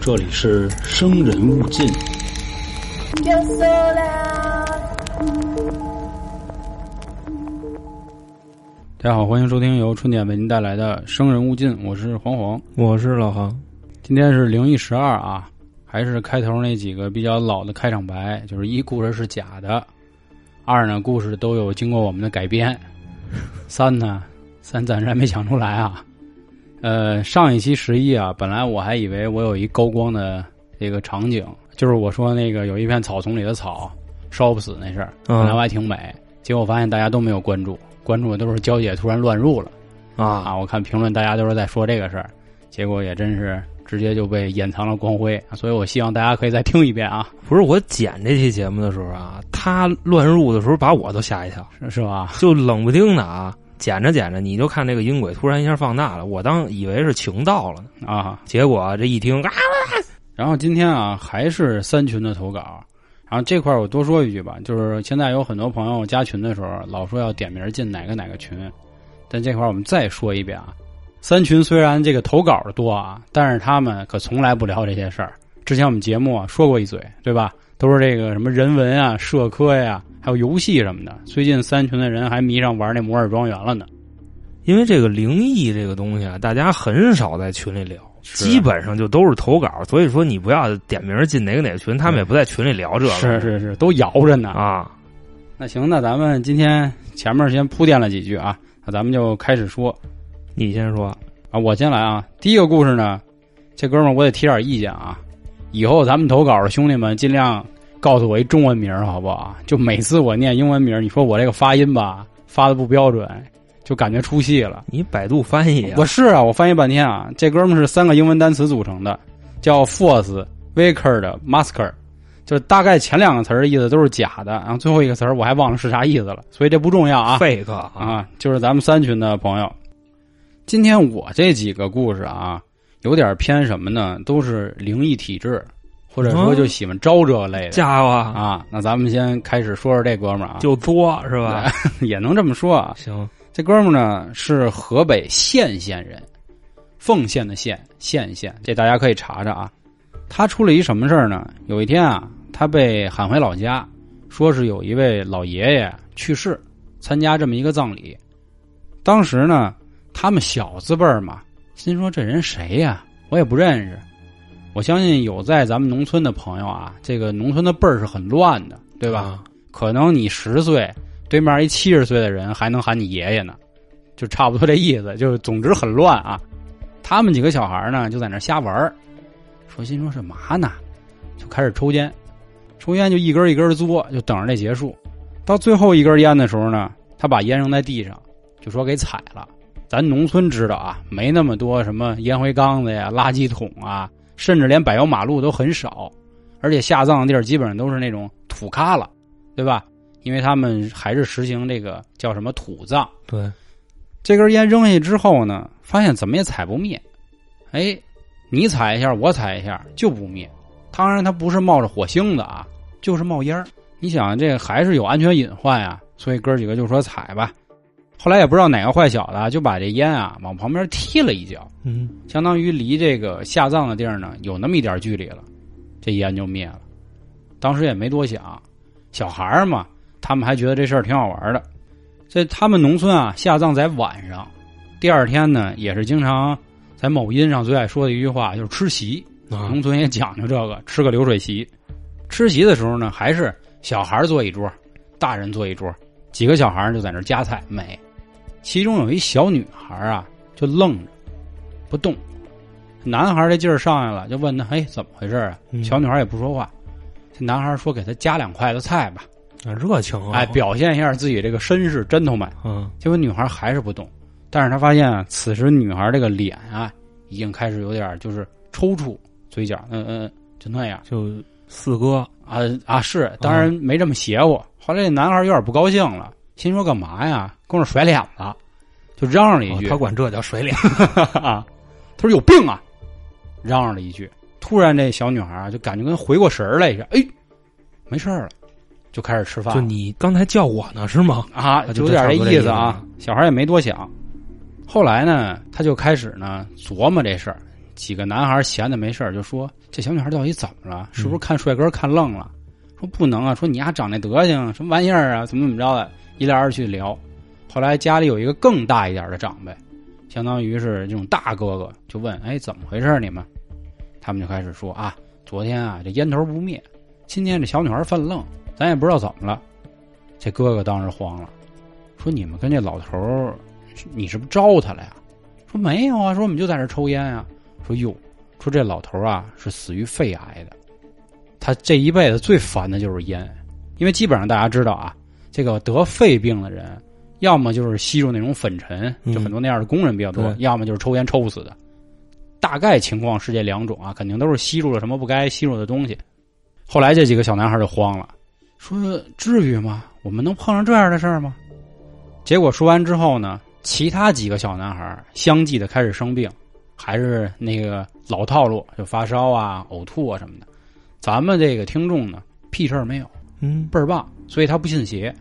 这里是生人勿近。大家好，欢迎收听由春点为您带来的《生人勿近》，我是黄黄，我是老航。今天是灵异十二啊，还是开头那几个比较老的开场白，就是一故事是假的，二呢故事都有经过我们的改编，三呢三暂时还没想出来啊。呃，上一期十一啊，本来我还以为我有一高光的这个场景，就是我说那个有一片草丛里的草烧不死那事儿，本来我还挺美，结果发现大家都没有关注，关注的都是娇姐突然乱入了啊啊！我看评论大家都是在说这个事儿，结果也真是直接就被掩藏了光辉，所以我希望大家可以再听一遍啊！不是我剪这期节目的时候啊，他乱入的时候把我都吓一跳，是是吧？就冷不丁的啊。剪着捡着，你就看这个音轨突然一下放大了，我当以为是情到了呢啊！结果这一听啊，然后今天啊还是三群的投稿，然后这块我多说一句吧，就是现在有很多朋友加群的时候老说要点名进哪个哪个群，但这块我们再说一遍啊，三群虽然这个投稿的多啊，但是他们可从来不聊这些事儿。之前我们节目啊说过一嘴，对吧？都是这个什么人文啊、社科呀。还有游戏什么的，最近三群的人还迷上玩那摩尔庄园了呢。因为这个灵异这个东西啊，大家很少在群里聊，基本上就都是投稿。所以说你不要点名进哪个哪个群，他们也不在群里聊这个。是是是，都摇着呢啊。那行，那咱们今天前面先铺垫了几句啊，那咱们就开始说。你先说啊，我先来啊。第一个故事呢，这哥们儿我得提点意见啊。以后咱们投稿的兄弟们尽量。告诉我一中文名好不好？就每次我念英文名，你说我这个发音吧，发的不标准，就感觉出戏了。你百度翻译，我是啊，我翻译半天啊。这哥们是三个英文单词组成的，叫 Force Wicked Masker，就是大概前两个词的意思都是假的，然后最后一个词我还忘了是啥意思了，所以这不重要啊。fake 啊，就是咱们三群的朋友。今天我这几个故事啊，有点偏什么呢？都是灵异体质。或者说就喜欢招这类的家伙啊，那咱们先开始说说这哥们儿啊，就作是吧？也能这么说啊。行，这哥们儿呢是河北献县人，奉县的县，献县，这大家可以查查啊。他出了一什么事儿呢？有一天啊，他被喊回老家，说是有一位老爷爷去世，参加这么一个葬礼。当时呢，他们小字辈儿嘛，心说这人谁呀？我也不认识。我相信有在咱们农村的朋友啊，这个农村的辈儿是很乱的，对吧？可能你十岁，对面一七十岁的人还能喊你爷爷呢，就差不多这意思。就是总之很乱啊。他们几个小孩呢，就在那瞎玩说心说是嘛呢？就开始抽烟，抽烟就一根一根的嘬，就等着这结束。到最后一根烟的时候呢，他把烟扔在地上，就说给踩了。咱农村知道啊，没那么多什么烟灰缸子呀、垃圾桶啊。甚至连柏油马路都很少，而且下葬的地儿基本上都是那种土咖了，对吧？因为他们还是实行这个叫什么土葬。对，这根烟扔下去之后呢，发现怎么也踩不灭。哎，你踩一下，我踩一下就不灭。当然，它不是冒着火星子啊，就是冒烟你想，这还是有安全隐患呀，所以哥几个就说踩吧。后来也不知道哪个坏小子就把这烟啊往旁边踢了一脚，嗯，相当于离这个下葬的地儿呢有那么一点距离了，这烟就灭了。当时也没多想，小孩嘛，他们还觉得这事儿挺好玩的。这他们农村啊下葬在晚上，第二天呢也是经常在某音上最爱说的一句话就是吃席，农村也讲究这个吃个流水席。吃席的时候呢还是小孩坐一桌，大人坐一桌，几个小孩就在那夹菜美。其中有一小女孩啊，就愣着不动。男孩这劲儿上来了，就问他：“哎，怎么回事啊？”小女孩也不说话。这男孩说：“给他夹两筷子菜吧。”热情啊！哎，表现一下自己这个绅士真头们。嗯。结果女孩还是不动，但是他发现啊，此时女孩这个脸啊，已经开始有点就是抽搐，嘴角嗯嗯就那样，就四哥啊啊是，当然没这么邪乎。后来这男孩有点不高兴了。心说干嘛呀？跟我甩脸子，就嚷嚷了一句。他管这叫甩脸 啊！他说有病啊！嚷嚷了一句。突然，这小女孩啊，就感觉跟回过神来一下，哎，没事了，就开始吃饭。就你刚才叫我呢，是吗？啊，就有点这意思啊。小孩也没多想。后来呢，他就开始呢琢磨这事儿，几个男孩闲的没事就说这小女孩到底怎么了？是不是看帅哥看愣了？说不能啊！说你丫长那德行，什么玩意儿啊？怎么怎么着的？一来二去聊。后来家里有一个更大一点的长辈，相当于是这种大哥哥，就问：“哎，怎么回事？你们？”他们就开始说：“啊，昨天啊，这烟头不灭，今天这小女孩犯愣，咱也不知道怎么了。”这哥哥当时慌了，说：“你们跟这老头，你是不是招他了呀？”说：“没有啊，说我们就在这抽烟啊。”说：“哟，说这老头啊是死于肺癌的。”他这一辈子最烦的就是烟，因为基本上大家知道啊，这个得肺病的人，要么就是吸入那种粉尘，就很多那样的工人比较多；要么就是抽烟抽死的。大概情况是这两种啊，肯定都是吸入了什么不该吸入的东西。后来这几个小男孩就慌了，说：“至于吗？我们能碰上这样的事儿吗？”结果说完之后呢，其他几个小男孩相继的开始生病，还是那个老套路，就发烧啊、呕吐啊什么的。咱们这个听众呢，屁事儿没有，嗯，倍儿棒，所以他不信邪，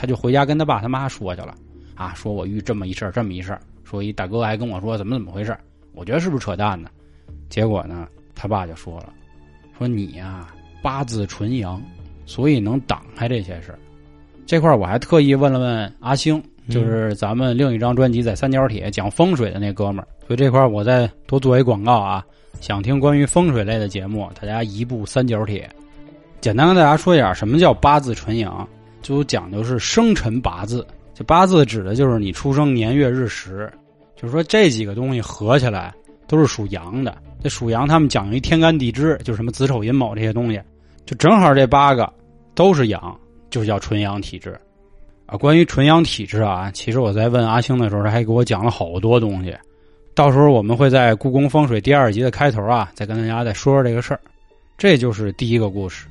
他就回家跟他爸他妈说去了，啊，说我遇这么一事儿，这么一事儿，说一大哥还跟我说怎么怎么回事我觉得是不是扯淡呢？结果呢，他爸就说了，说你呀八字纯阳，所以能挡开这些事儿。这块我还特意问了问阿星，就是咱们另一张专辑在三角铁讲风水的那哥们儿，所以这块我再多做一广告啊。想听关于风水类的节目，大家移步三角铁。简单跟大家说一下，什么叫八字纯阳？就讲究是生辰八字。这八字指的就是你出生年月日时，就是说这几个东西合起来都是属阳的。这属阳，他们讲究一天干地支，就什么子丑寅卯这些东西，就正好这八个都是阳，就叫纯阳体质。啊，关于纯阳体质啊，其实我在问阿星的时候，他还给我讲了好多东西。到时候我们会在故宫风水第二集的开头啊，再跟大家再说说这个事儿。这就是第一个故事。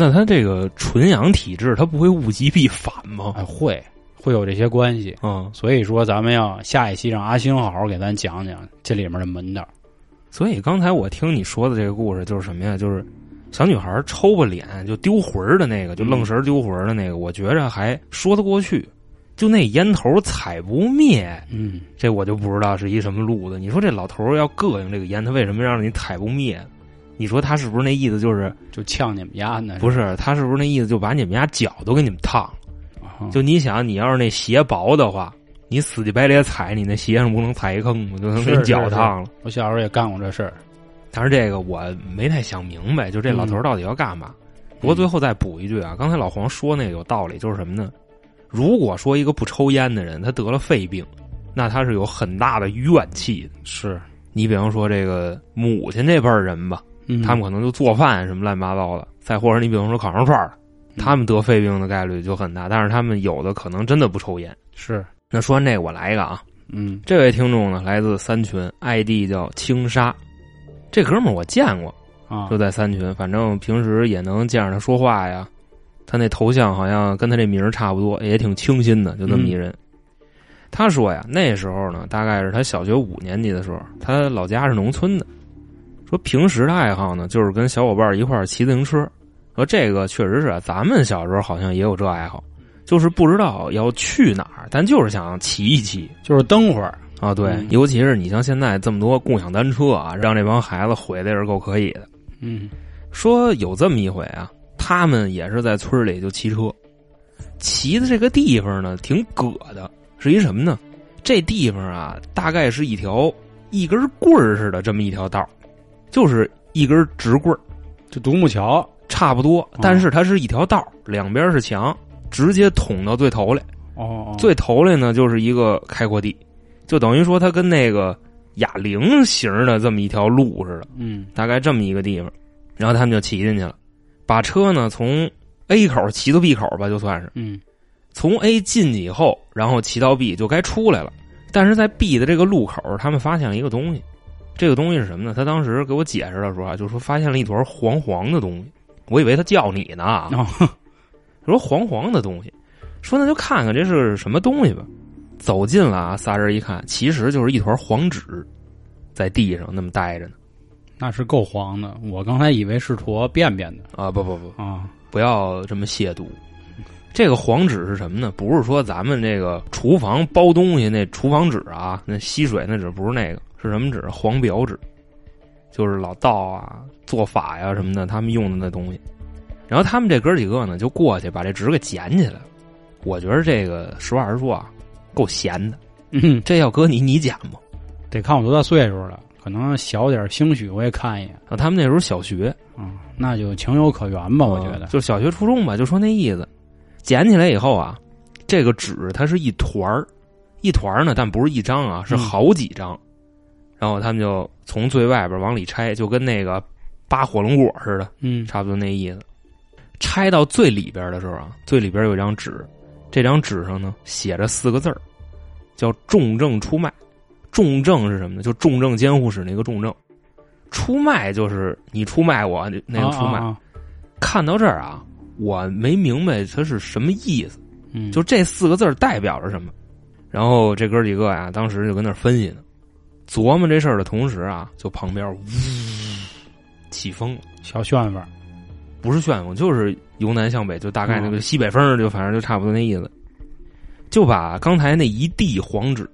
那他这个纯阳体质，他不会物极必反吗？哎，会会有这些关系。嗯，所以说咱们要下一期让阿星好好给咱讲讲这里面的门道。所以刚才我听你说的这个故事就是什么呀？就是小女孩抽吧脸就丢魂的那个，就愣神丢魂的那个，我觉着还说得过去。就那烟头踩不灭，嗯，这我就不知道是一什么路子。你说这老头要膈应这个烟，他为什么让你踩不灭？你说他是不是那意思就是就呛你们家呢？不是，他是不是那意思就把你们家脚都给你们烫了？就你想，你要是那鞋薄的话，你死乞白赖踩，你那鞋上不能踩一坑吗？就能给脚烫了。我小时候也干过这事儿，但是这个我没太想明白，就这老头到底要干嘛？不过最后再补一句啊，刚才老黄说那个有道理，就是什么呢？如果说一个不抽烟的人他得了肺病，那他是有很大的怨气的。是你比方说这个母亲这辈人吧，他们可能就做饭什么乱七八糟的。再或者你比方说烤羊串他们得肺病的概率就很大。但是他们有的可能真的不抽烟。是那说完这个，我来一个啊，嗯，这位听众呢来自三群，ID 叫青沙，这哥们儿我见过啊，就在三群，反正平时也能见着他说话呀。他那头像好像跟他这名儿差不多，也挺清新的，就那么一人。他说呀，那时候呢，大概是他小学五年级的时候，他老家是农村的。说平时的爱好呢，就是跟小伙伴一块儿骑自行车。说这个确实是，咱们小时候好像也有这爱好，就是不知道要去哪儿，但就是想骑一骑，就是蹬会儿啊。对，尤其是你像现在这么多共享单车啊，让这帮孩子毁的也是够可以的。嗯，说有这么一回啊。他们也是在村里就骑车，骑的这个地方呢挺葛的，是一什么呢？这地方啊，大概是一条一根棍儿似的这么一条道就是一根直棍儿，就独木桥差不多。但是它是一条道两边是墙，直接捅到最头来。哦，最头来呢就是一个开阔地，就等于说它跟那个哑铃型的这么一条路似的。嗯，大概这么一个地方，然后他们就骑进去了。把车呢从 A 口骑到 B 口吧，就算是，嗯，从 A 进去以后，然后骑到 B 就该出来了。但是在 B 的这个路口，他们发现了一个东西，这个东西是什么呢？他当时给我解释的时候啊，就说发现了一坨黄黄的东西，我以为他叫你呢，说黄黄的东西，说那就看看这是什么东西吧。走近了啊，仨人一看，其实就是一团黄纸，在地上那么待着呢。那是够黄的，我刚才以为是坨便便的啊！不不不啊！不要这么亵渎。这个黄纸是什么呢？不是说咱们这个厨房包东西那厨房纸啊，那吸水那纸不是那个，是什么纸？黄表纸。就是老道啊、做法呀什么的，他们用的那东西。然后他们这哥几个呢，就过去把这纸给捡起来了。我觉得这个实话实说啊，够闲的。嗯，这要搁你，你捡吗？得看我多大岁数了，可能小点兴许我也看一眼。啊，他们那时候小学，嗯，那就情有可原吧，我觉得。就小学初中吧，就说那意思。捡起来以后啊，这个纸它是一团儿，一团儿呢，但不是一张啊，是好几张。然后他们就从最外边往里拆，就跟那个扒火龙果似的，嗯，差不多那意思。拆到最里边的时候啊，最里边有一张纸，这张纸上呢写着四个字儿，叫“重症出卖”。重症是什么呢？就重症监护室那个重症。出卖就是你出卖我那个出卖。看到这儿啊，我没明白它是什么意思。嗯，就这四个字代表着什么？然后这哥几个呀，当时就跟那分析呢，琢磨这事儿的同时啊，就旁边呜起风了，小旋风。不是旋风，就是由南向北，就大概那个西北风，就反正就差不多那意思。就把刚才那一地黄纸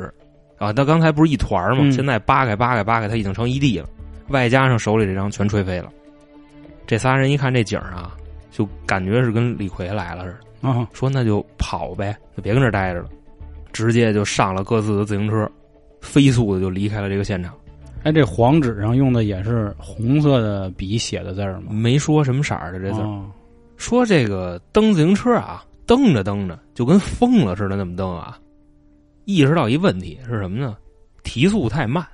啊，他刚才不是一团吗？现在扒开扒开扒开，它已经成一地了，外加上手里这张全吹飞了。这仨人一看这景啊，就感觉是跟李逵来了似的啊，说那就跑呗，就别跟这待着了，直接就上了各自的自行车，飞速的就离开了这个现场。哎，这黄纸上用的也是红色的笔写的字儿吗？没说什么色儿的这字儿，说这个蹬自行车啊，蹬着蹬着就跟疯了似的那么蹬啊，意识到一问题是什么呢？提速太慢，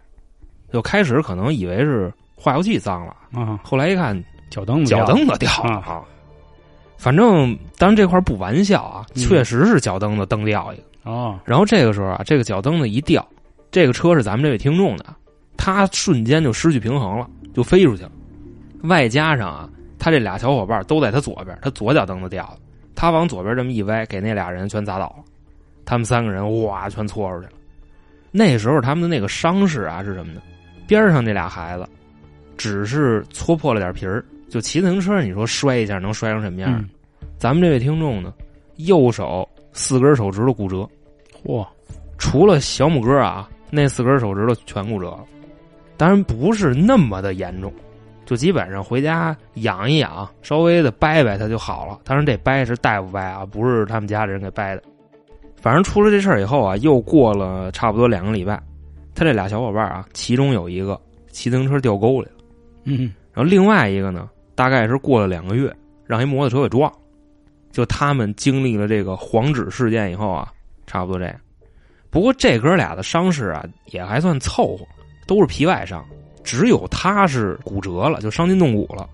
就开始可能以为是化油器脏了啊，后来一看脚蹬子脚蹬子掉了啊，反正当然这块不玩笑啊，确实是脚蹬子蹬掉一个哦。然后这个时候啊，这个脚蹬子一掉，这个车是咱们这位听众的。他瞬间就失去平衡了，就飞出去了。外加上啊，他这俩小伙伴都在他左边，他左脚蹬子掉了，他往左边这么一歪，给那俩人全砸倒了。他们三个人哇，全搓出去了。那时候他们的那个伤势啊是什么呢？边上这俩孩子只是搓破了点皮儿，就骑自行车，你说摔一下能摔成什么样？嗯、咱们这位听众呢，右手四根手指头骨折，嚯！除了小拇哥啊，那四根手指头全骨折了。当然不是那么的严重，就基本上回家养一养，稍微的掰掰它就好了。当然这掰是大夫掰啊，不是他们家里人给掰的。反正出了这事儿以后啊，又过了差不多两个礼拜，他这俩小伙伴啊，其中有一个骑自行车掉沟里了，嗯，然后另外一个呢，大概是过了两个月，让一摩托车给撞。就他们经历了这个黄纸事件以后啊，差不多这样。不过这哥俩的伤势啊，也还算凑合。都是皮外伤，只有他是骨折了，就伤筋动骨了。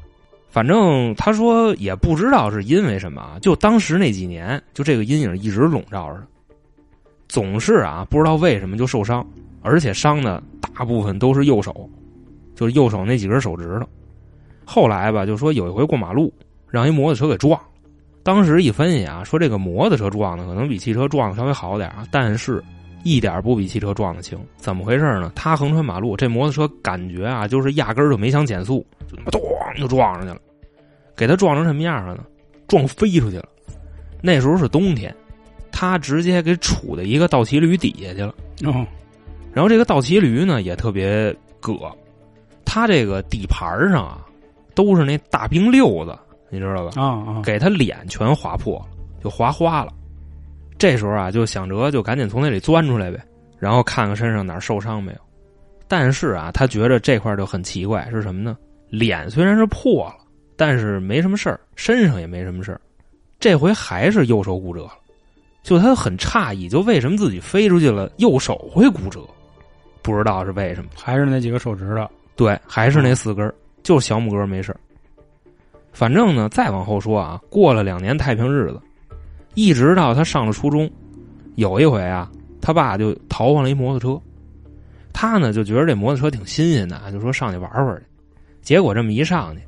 反正他说也不知道是因为什么，就当时那几年，就这个阴影一直笼罩着，总是啊不知道为什么就受伤，而且伤的大部分都是右手，就是右手那几根手指头。后来吧，就说有一回过马路，让一摩托车给撞了。当时一分析啊，说这个摩托车撞的可能比汽车撞的稍微好点啊，但是。一点不比汽车撞的轻，怎么回事呢？他横穿马路，这摩托车感觉啊，就是压根儿就没想减速，就他妈咚就撞上去了，给他撞成什么样了呢？撞飞出去了。那时候是冬天，他直接给杵在一个倒骑驴底下去了。哦，然后这个倒骑驴呢也特别硌，他这个底盘上啊都是那大冰溜子，你知道吧？啊啊，给他脸全划破了，就划花了。这时候啊，就想着就赶紧从那里钻出来呗，然后看看身上哪儿受伤没有。但是啊，他觉得这块就很奇怪，是什么呢？脸虽然是破了，但是没什么事儿，身上也没什么事儿。这回还是右手骨折了，就他很诧异，就为什么自己飞出去了，右手会骨折？不知道是为什么，还是那几个手指头？对，还是那四根，就是小拇哥没事反正呢，再往后说啊，过了两年太平日子。一直到他上了初中，有一回啊，他爸就淘换了一摩托车，他呢就觉得这摩托车挺新鲜的，就说上去玩玩去。结果这么一上去，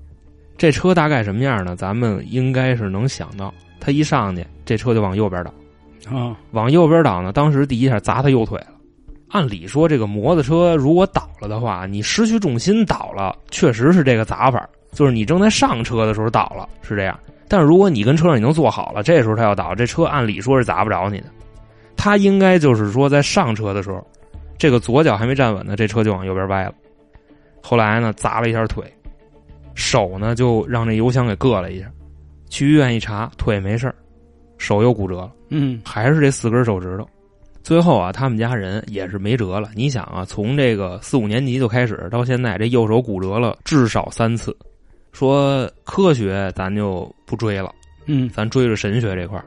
这车大概什么样呢？咱们应该是能想到，他一上去，这车就往右边倒，啊，往右边倒呢，当时第一下砸他右腿了。按理说，这个摩托车如果倒了的话，你失去重心倒了，确实是这个砸法，就是你正在上车的时候倒了，是这样。但是如果你跟车上已经坐好了，这时候他要倒，这车按理说是砸不着你的。他应该就是说在上车的时候，这个左脚还没站稳呢，这车就往右边歪了。后来呢砸了一下腿，手呢就让这油箱给硌了一下，去医院一查，腿没事儿，手又骨折了，嗯还是这四根手指头。最后啊，他们家人也是没辙了。你想啊，从这个四五年级就开始到现在，这右手骨折了至少三次。说科学咱就不追了，嗯咱追着神学这块儿，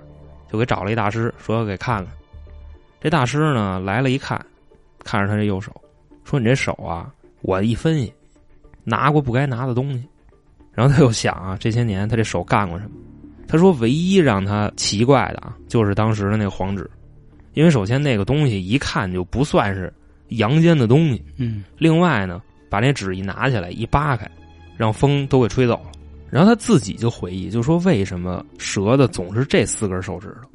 就给找了一大师，说要给看看。这大师呢来了一看，看着他这右手，说你这手啊，我一分析，拿过不该拿的东西。然后他又想啊，这些年他这手干过什么？他说唯一让他奇怪的啊，就是当时的那个黄纸，因为首先那个东西一看就不算是阳间的东西，嗯另外呢，把那纸一拿起来一扒开，让风都给吹走了。然后他自己就回忆，就说为什么折的总是这四根手指头？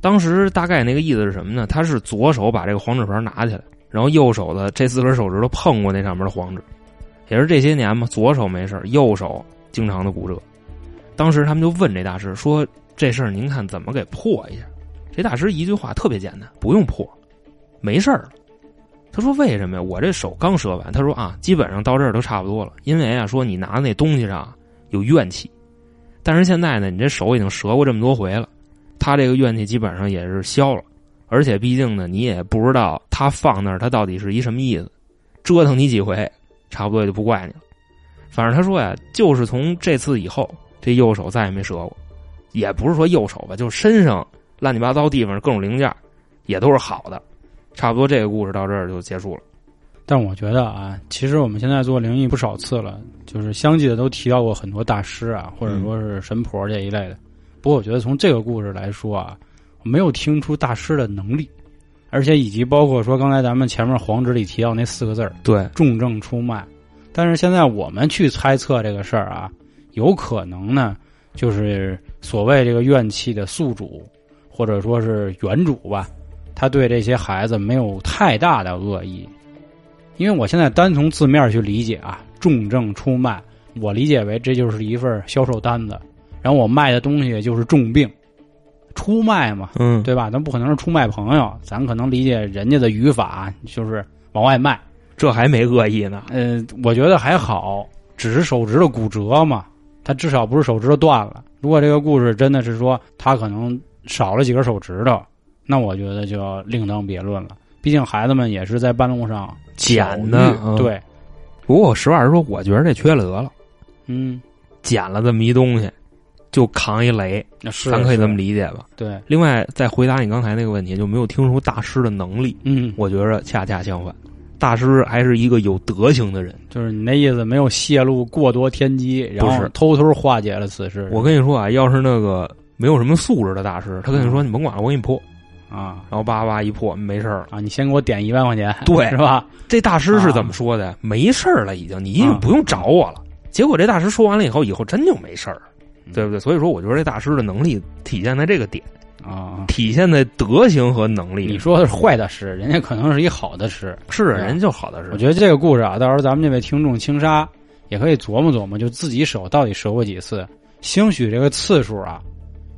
当时大概那个意思是什么呢？他是左手把这个黄纸牌拿起来，然后右手的这四根手指头碰过那上面的黄纸，也是这些年嘛，左手没事右手经常的骨折。当时他们就问这大师说：“这事儿您看怎么给破一下？”这大师一句话特别简单，不用破，没事儿。他说：“为什么呀？我这手刚折完。”他说：“啊，基本上到这儿都差不多了。因为啊，说你拿那东西上有怨气，但是现在呢，你这手已经折过这么多回了，他这个怨气基本上也是消了。而且毕竟呢，你也不知道他放那儿他到底是一什么意思，折腾你几回，差不多也就不怪你了。反正他说呀，就是从这次以后，这右手再也没折过，也不是说右手吧，就是身上乱七八糟地方各种零件也都是好的。”差不多这个故事到这儿就结束了。但我觉得啊，其实我们现在做灵异不少次了，就是相继的都提到过很多大师啊，或者说是神婆这一类的。不过我觉得从这个故事来说啊，我没有听出大师的能力，而且以及包括说刚才咱们前面黄纸里提到那四个字儿对，“重症出卖”，但是现在我们去猜测这个事儿啊，有可能呢，就是所谓这个怨气的宿主，或者说是原主吧，他对这些孩子没有太大的恶意。因为我现在单从字面去理解啊，重症出卖，我理解为这就是一份销售单子，然后我卖的东西就是重病，出卖嘛，嗯，对吧？咱不可能是出卖朋友，咱可能理解人家的语法就是往外卖。这还没恶意呢。呃，我觉得还好，只是手指头骨折嘛，他至少不是手指头断了。如果这个故事真的是说他可能少了几根手指头，那我觉得就要另当别论了。毕竟孩子们也是在半路上捡的，嗯对，不过我实话实说，我觉得这缺了德了，嗯，捡了这么一东西，就扛一雷，那是咱可以这么理解吧？对，另外，再回答你刚才那个问题，就没有听出大师的能力。嗯，我觉着恰恰相反，大师还是一个有德行的人。就是你那意思，没有泄露过多天机，然后是偷偷化解了此事。我跟你说啊，要是那个没有什么素质的大师，他跟你说：“你甭管了，我给你破。啊”然后叭叭一破，没事儿了。啊，你先给我点一万块钱，对是吧？这大师是怎么说的？没事儿了，已经，你已经不用找我了。结果这大师说完了以后，以后真就没事儿了，对不对？所以说，我觉得这大师的能力体现在这个点，啊，体现在德行和能力。你说的是坏的师，人家可能是一好的师。是人就好的师我，觉得这个故事啊，到时候咱们这位听众青沙也可以琢磨琢磨，就自己手到底折过几次，兴许这个次数啊，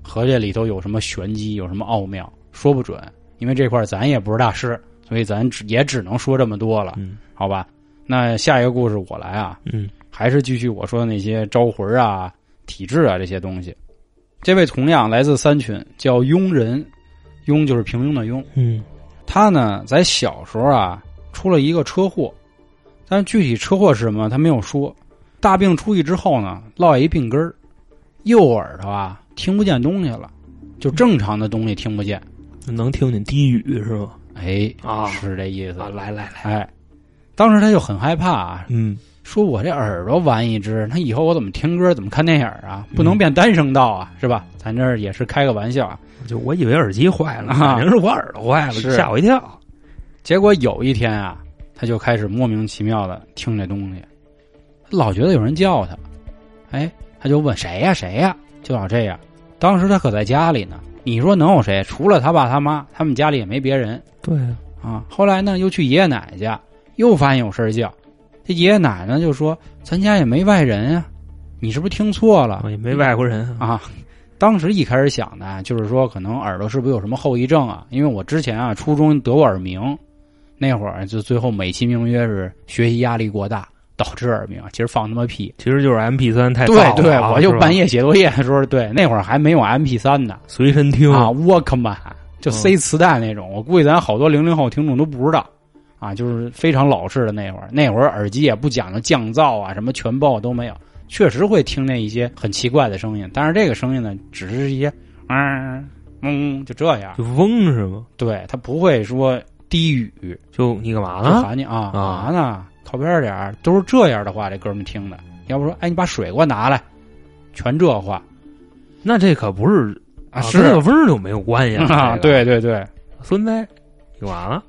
和这里头有什么玄机，有什么奥妙，说不准。因为这块儿咱也不是大师，所以咱只也只能说这么多了，嗯好吧？那下一个故事我来啊，嗯还是继续我说的那些招魂啊、体质啊这些东西。这位同样来自三群，叫庸人，庸就是平庸的庸。嗯他呢，在小时候啊，出了一个车祸，但是具体车祸是什么，他没有说。大病初愈之后呢，落下一病根儿，右耳朵啊听不见东西了，就正常的东西听不见。能听见低语是吗？哎，啊是这意思。啊，来来来，哎，当时他就很害怕啊，嗯说我这耳朵完一只，那以后我怎么听歌，怎么看电影啊？不能变单声道啊，是吧？咱这也是开个玩笑啊。就我以为耳机坏了，啊反正是我耳朵坏了，吓我一跳。结果有一天啊，他就开始莫名其妙的听这东西，他老觉得有人叫他，哎，他就问谁呀、谁呀、就老这样。当时他可在家里呢，你说能有谁？除了他爸他妈，他们家里也没别人对，啊。后来呢，又去爷爷奶奶家，又发现有事儿叫，这爷爷奶奶就说：“咱家也没外人啊、你是不是听错了？也没外国人啊。啊。当时一开始想的，就是说可能耳朵是不是有什么后遗症啊？因为我之前啊初中得过耳鸣，那会儿就最后美其名曰是学习压力过大，导致耳鸣，其实放他妈屁。其实就是 M P 三太对对，啊我就半夜写作业的时候，对那会儿还没有 M P 三呢随身听啊，Walkman 就嗯塞磁带那种。我估计咱好多零零后听众都不知道啊，就是非常老式的那会儿。那会儿耳机也不讲究降噪啊，什么全包都没有，确实会听见一些很奇怪的声音。但是这个声音呢，只是一些嗯嗯就这样，就嗡是吗？对，它不会说低语。就你干嘛就呢？喊你啊，干啊嘛呢？靠边点儿，都是这样的话，这哥们听的。要不说，哎，你把水给我拿来，全这话那这可不是啊，跟这个味儿就没有关系了啊，，对对对。孙子，你完了？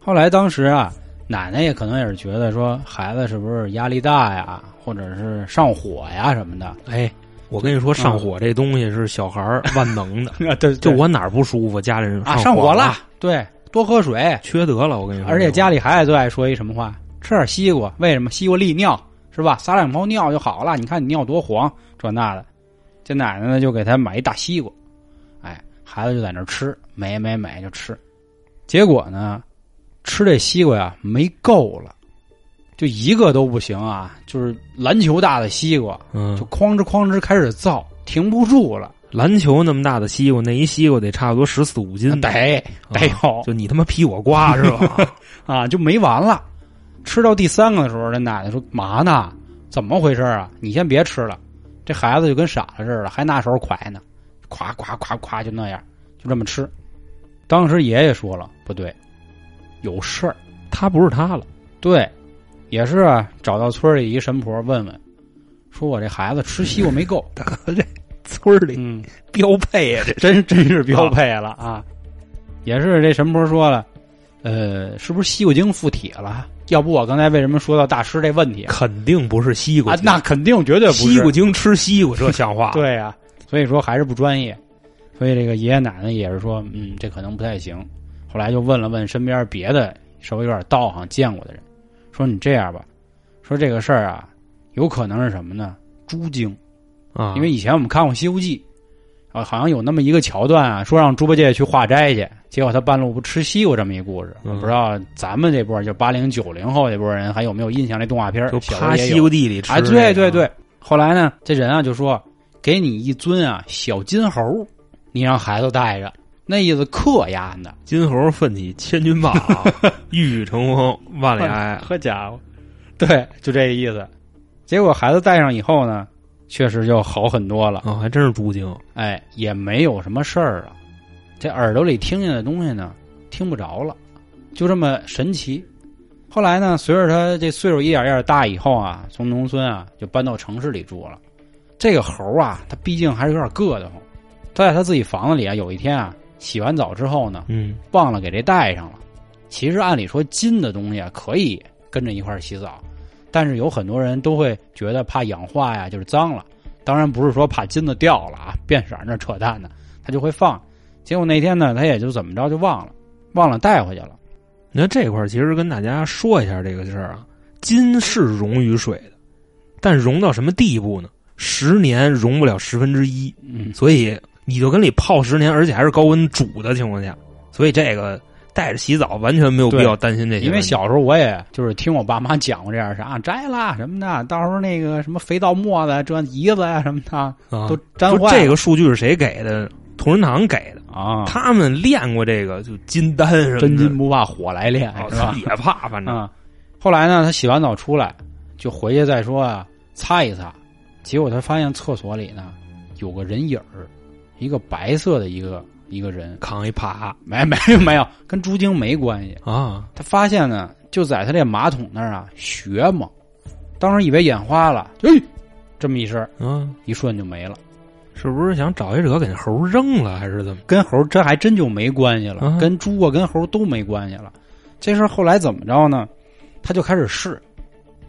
后来当时啊，奶奶也可能也是觉得说，孩子是不是压力大呀，或者是上火呀什么的。哎，我跟你说，上火这东西是小孩儿万能的，啊，对，就我哪儿不舒服，家里人啊上火了，，对，多喝水。缺德了。我跟你说，而且家里孩子最爱说一什么话？吃点西瓜，为什么？西瓜利尿是吧？撒两泡尿就好了。你看你尿多黄，这那的。这奶奶呢就给他买一大西瓜，哎，孩子就在那儿吃，买买买就吃。结果呢，吃这西瓜呀没够了，就一个都不行啊，就是篮球大的西瓜，嗯就，哐哧哐哧开始造，停不住了，篮球那么大的西瓜，那一西瓜得差不多十四五斤呢，得得有就你他妈劈我瓜是吧？啊，就没完了。吃到第三个的时候，这奶奶说：“嘛呢？怎么回事啊？你先别吃了。”这孩子就跟傻了似的，还拿手蒯呢，咵咵咵咵就那样，就这么吃。当时爷爷说了：“不对，有事儿。他不是他了，”对，也是啊，找到村里一神婆问问，说我这孩子吃西瓜没够。大 哥这村里嗯，标配啊，这真真是标配了啊！也是这神婆说了，呃，是不是西瓜精附体了？要不我刚才为什么说到大师这问题啊？肯定不是西瓜啊，那肯定绝对不是西瓜精吃西瓜，这像话？对呀、所以说还是不专业。所以这个爷爷奶奶也是说，嗯，这可能不太行。后来就问了问身边别的稍微有点道行见过的人，说你这样吧，说这个事儿啊，有可能是什么呢？猪精，啊，因为以前我们看过《西游记》，啊，好像有那么一个桥段啊，说让猪八戒去化斋去，结果他半路不吃西瓜这么一故事。嗯不知道咱们这波就八零九零后这波人还有没有印象？这动画片儿就趴西瓜地里吃啊，那个，对对对。后来呢，这人啊就说，给你一尊啊小金猴，你让孩子带着，那意思克压的。金猴奋起千钧棒，一语成风万里埃。好家伙，对，就这意思。结果孩子带上以后呢，确实就好很多了，哦，还真是猪精，哎，也没有什么事儿了。这耳朵里听见的东西呢，听不着了，就这么神奇。后来呢，随着他这岁数一点一点大以后啊，从农村啊就搬到城市里住了。这个猴啊，他毕竟还是有点硌得慌。他在他自己房子里啊，有一天啊，洗完澡之后呢，嗯，忘了给这带上了。其实按理说金的东西啊可以跟着一块儿洗澡，但是有很多人都会觉得怕氧化呀，就是脏了。当然不是说怕金子掉了啊，变色那扯淡呢，他就会放。结果那天呢，他也就怎么着就忘了，忘了带回去了。你看这块儿其实跟大家说一下这个事儿啊，金是溶于水的，但溶到什么地步呢？十年溶不了十分之一，嗯，所以你就跟里泡十年，而且还是高温煮的情况下，所以这个带着洗澡完全没有必要担心这些。因为小时候我也就是听我爸妈讲过这样事啊，摘啦什么的，到时候那个什么肥皂沫子、这胰子呀什么的啊都粘坏了。这个数据是谁给的？同仁堂给的，啊，他们练过这个，就金丹什么的，真金不怕火来炼，哦是吧？也怕，反正啊、后来呢，他洗完澡出来，就回去再说啊，擦一擦。结果他发现厕所里呢有个人影儿，一个白色的一个一个人，扛一耙没没有没有，跟猪精没关系。啊，他发现呢，就在他这马桶那儿啊学嘛，当时以为眼花了，哎，这么一声，嗯，一瞬就没了。是不是想找一者给那猴扔了，还是怎么？跟猴这还真就没关系了，啊跟猪啊跟猴都没关系了。这事儿后来怎么着呢？他就开始试，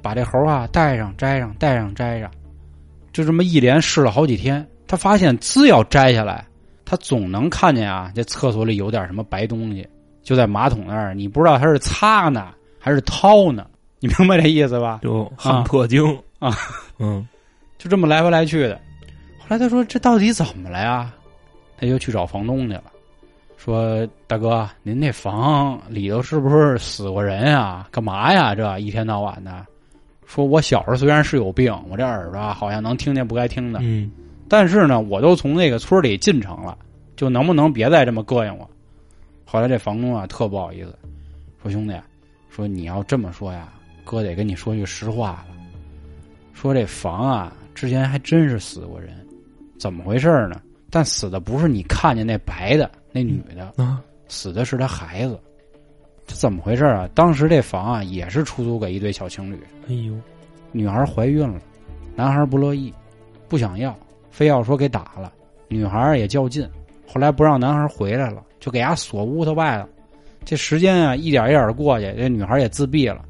把这猴啊戴上摘上戴上摘上，就这么一连试了好几天。他发现只要摘下来，他总能看见啊，这厕所里有点什么白东西，就在马桶那儿，你不知道他是擦呢还是掏呢，你明白这意思吧？就汉破精啊，嗯，就这么来回来去的。后来他说：“这到底怎么了呀？”他就去找房东去了，说：“大哥，您那房里头是不是死过人啊？干嘛呀？这一天到晚的。”说我小时候虽然是有病，我这耳朵啊好像能听见不该听的，嗯但是呢，我都从那个村里进城了，就能不能别再这么膈应我？后来这房东啊特不好意思，说兄弟，说你要这么说呀，哥得跟你说句实话了。说这房啊之前还真是死过人，怎么回事呢？但死的不是你看见那白的那女的，啊，死的是他孩子。这怎么回事啊？当时这房啊也是出租给一对小情侣，哎呦，女孩怀孕了，男孩不乐意，不想要，非要说给打了。女孩也较劲，后来不让男孩回来了，就给伢锁屋头外头。这时间啊，一点一点过去，这女孩也自闭了。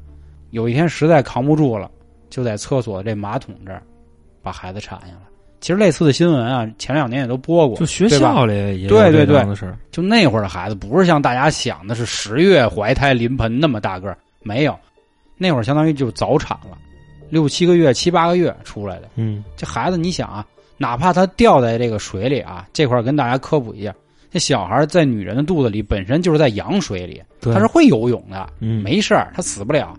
有一天实在扛不住了，就在厕所这马桶这儿把孩子产下来。其实类似的新闻啊，前两年也都播过，就学校里也有对对对这样的事儿，就那会儿的孩子，不是像大家想的是十月怀胎临盆那么大个儿，没有，那会儿相当于就早产了，六七个月、七八个月出来的。嗯这孩子，你想啊，哪怕他掉在这个水里啊，这块儿跟大家科普一下，这小孩在女人的肚子里本身就是在羊水里，他是会游泳的，嗯没事儿，他死不了。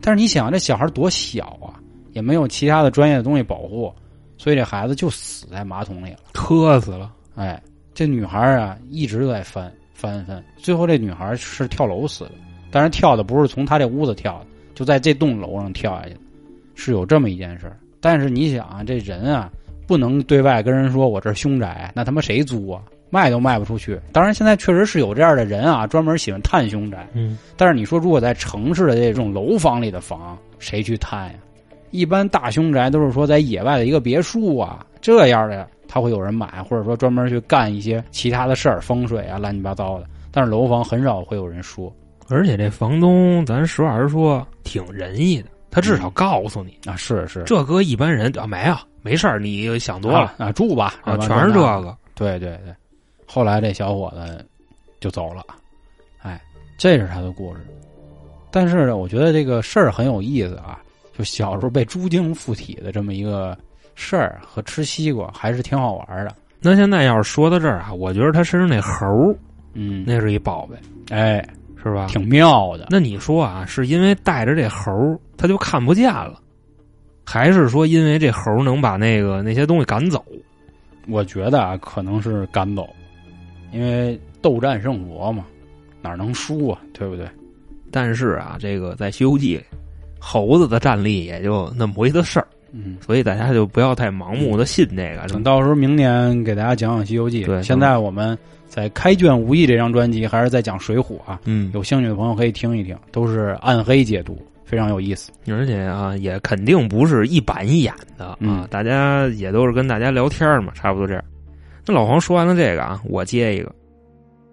但是你想，这小孩多小啊，也没有其他的专业的东西保护，所以这孩子就死在马桶里了。磕死了，哎，这女孩啊一直都在翻翻翻，最后这女孩是跳楼死的，但是跳的不是从她这屋子跳的，就在这栋楼上跳下去的，是有这么一件事儿。但是你想啊，这人啊不能对外跟人说我这儿凶宅，那他妈谁租啊？卖都卖不出去。当然，现在确实是有这样的人啊，专门喜欢探凶宅。嗯但是你说，如果在城市的这种楼房里的房，谁去探呀？一般大凶宅都是说在野外的一个别墅啊，这样的他会有人买，或者说专门去干一些其他的事儿，风水啊，乱七八糟的。但是楼房很少会有人说而且这房东，咱实话实说，挺仁义的，他至少告诉你，啊，是是，这搁一般人啊没有，没事儿，你想多了啊啊，住吧，啊，全是这。个，对对对，后来这小伙子就走了，哎，这是他的故事。但是呢，我觉得这个事儿很有意思啊，就小时候被猪精附体的这么一个事儿和吃西瓜还是挺好玩的。那现在要是说到这儿啊，我觉得他身上那猴嗯，那是一宝贝，哎，是吧？挺妙的。那你说啊，是因为带着这猴他就看不见了，还是说因为这猴能把那个那些东西赶走？我觉得啊，可能是赶走，因为斗战胜佛嘛，哪能输啊？对不对？但是啊，这个在《西游记》里，猴子的战力也就那么回的事儿，嗯，所以大家就不要太盲目的信这个。等到时候明年给大家讲讲《西游记》。对现在我们在开卷无益这张专辑还是在讲《水浒》啊，嗯，有兴趣的朋友可以听一听，都是暗黑解读，非常有意思。而且啊，也肯定不是一板一眼的啊，嗯大家也都是跟大家聊天嘛，差不多这样。那老黄说完了这个啊，我接一个，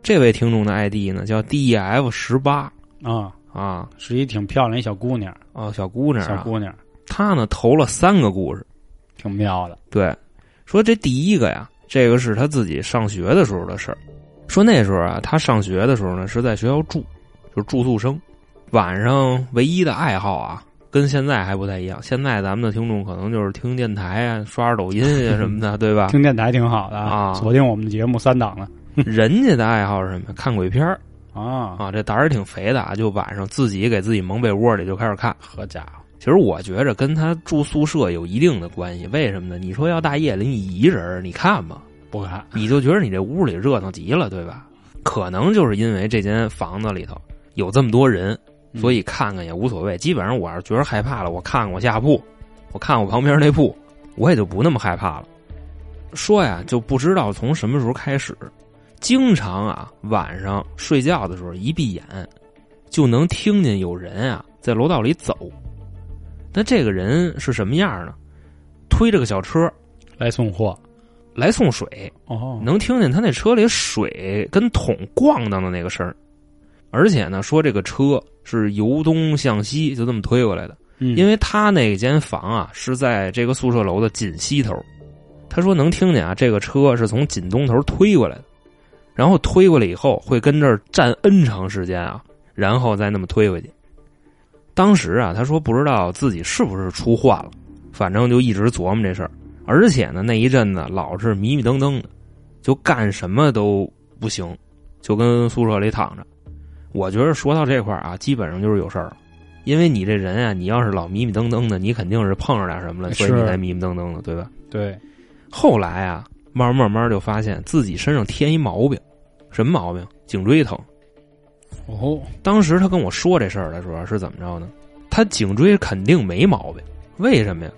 这位听众的 ID 呢叫 DEF 十八啊，啊，是一挺漂亮一小姑娘，哦，小姑娘啊，小姑娘她呢投了三个故事，挺妙的。对，说这第一个呀，这个是她自己上学的时候的事儿。说那时候啊，他上学的时候呢是在学校住，就是住宿生。晚上唯一的爱好啊，跟现在还不太一样。现在咱们的听众可能就是听电台啊、刷刷抖音啊什么的，对吧？听电台挺好的啊锁定我们的节目三档了人家的爱好是什么？看鬼片儿啊。啊，这胆儿挺肥的啊，就晚上自己给自己蒙被窝里就开始看。好家伙，其实我觉着跟他住宿舍有一定的关系。为什么呢？你说要大夜里你一人儿，你看吗？不看你就觉得你这屋里热闹极了，对吧？可能就是因为这间房子里头有这么多人，所以看看也无所谓。基本上我要是觉得害怕了，我看我下铺，我看我旁边那铺，我也就不那么害怕了。说呀，就不知道从什么时候开始，经常啊晚上睡觉的时候一闭眼，就能听见有人啊在楼道里走。那这个人是什么样呢？推着个小车来送货来送水，哦，能听见他那车里水跟桶咣当的那个声儿，而且呢，说这个车是由东向西就这么推过来的，嗯因为他那间房啊是在这个宿舍楼的紧西头，他说能听见啊，这个车是从紧东头推过来的，然后推过来以后会跟这儿站 N 长时间啊，然后再那么推回去。当时啊，他说不知道自己是不是出幻了，反正就一直琢磨这事儿。而且呢，那一阵子老是迷迷瞪瞪的，就干什么都不行，就跟宿舍里躺着。我觉得说到这块儿啊，基本上就是有事儿了，因为你这人啊，你要是老迷迷瞪瞪的，你肯定是碰上点什么了，所以你才迷迷瞪瞪的，对吧？对，后来啊，慢慢慢慢就发现自己身上添一毛病，什么毛病？颈椎疼。哦，当时他跟我说这事儿的时候是怎么着呢？他颈椎肯定没毛病，为什么呀？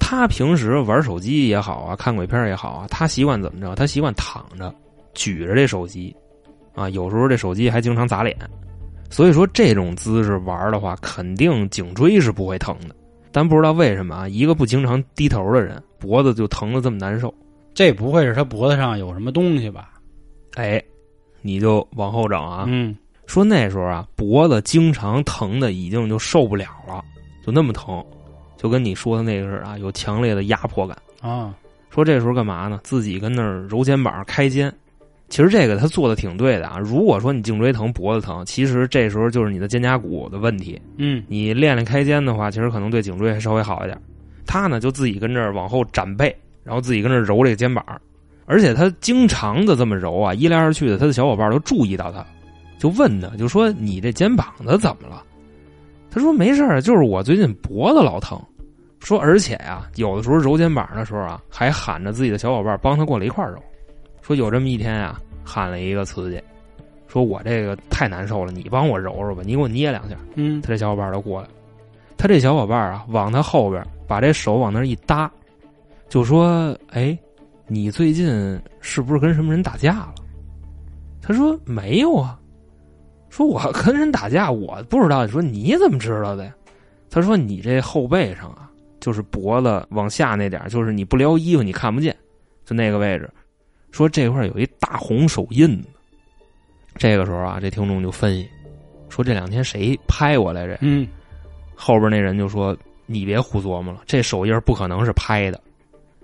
他平时玩手机也好啊，看鬼片也好啊，他习惯怎么着？他习惯躺着，举着这手机，啊，有时候这手机还经常砸脸，所以说这种姿势玩的话，肯定颈椎是不会疼的。但不知道为什么啊，一个不经常低头的人，脖子就疼的这么难受。这不会是他脖子上有什么东西吧？哎，你就往后整啊，嗯，说那时候啊，脖子经常疼的已经就受不了了，就那么疼，就跟你说的那个似的啊，有强烈的压迫感。啊，说这时候干嘛呢？自己跟那儿揉肩膀开肩。其实这个他做的挺对的啊。如果说你颈椎疼、脖子疼，其实这时候就是你的肩胛骨的问题。嗯，你练练开肩的话，其实可能对颈椎还稍微好一点。他呢就自己跟这儿往后展背，然后自己跟这儿揉这个肩膀，而且他经常的这么揉啊，一来二去的，他的小伙伴都注意到他，就问他，就说你这肩膀子怎么了？他说没事儿，就是我最近脖子老疼。说而且呀、有的时候揉肩膀的时候啊，还喊着自己的小伙伴帮他过来一块儿揉。说有这么一天啊，喊了一个瓷器，说我这个太难受了，你帮我揉揉吧，你给我捏两下。嗯，他这小伙伴就过来了，他这小伙伴啊，往他后边把这手往那一搭，就说：“哎，你最近是不是跟什么人打架了？”他说：“没有啊。”说：“我跟人打架，我不知道。”说：“你怎么知道的呀？”他说：“你这后背上啊，就是脖子往下那点就是你不撩衣服你看不见，就那个位置。说这块儿有一大红手印子。这个时候啊，这听众就分析说：这两天谁拍我来着？嗯，后边那人就说：“你别胡琢磨了，这手印不可能是拍的，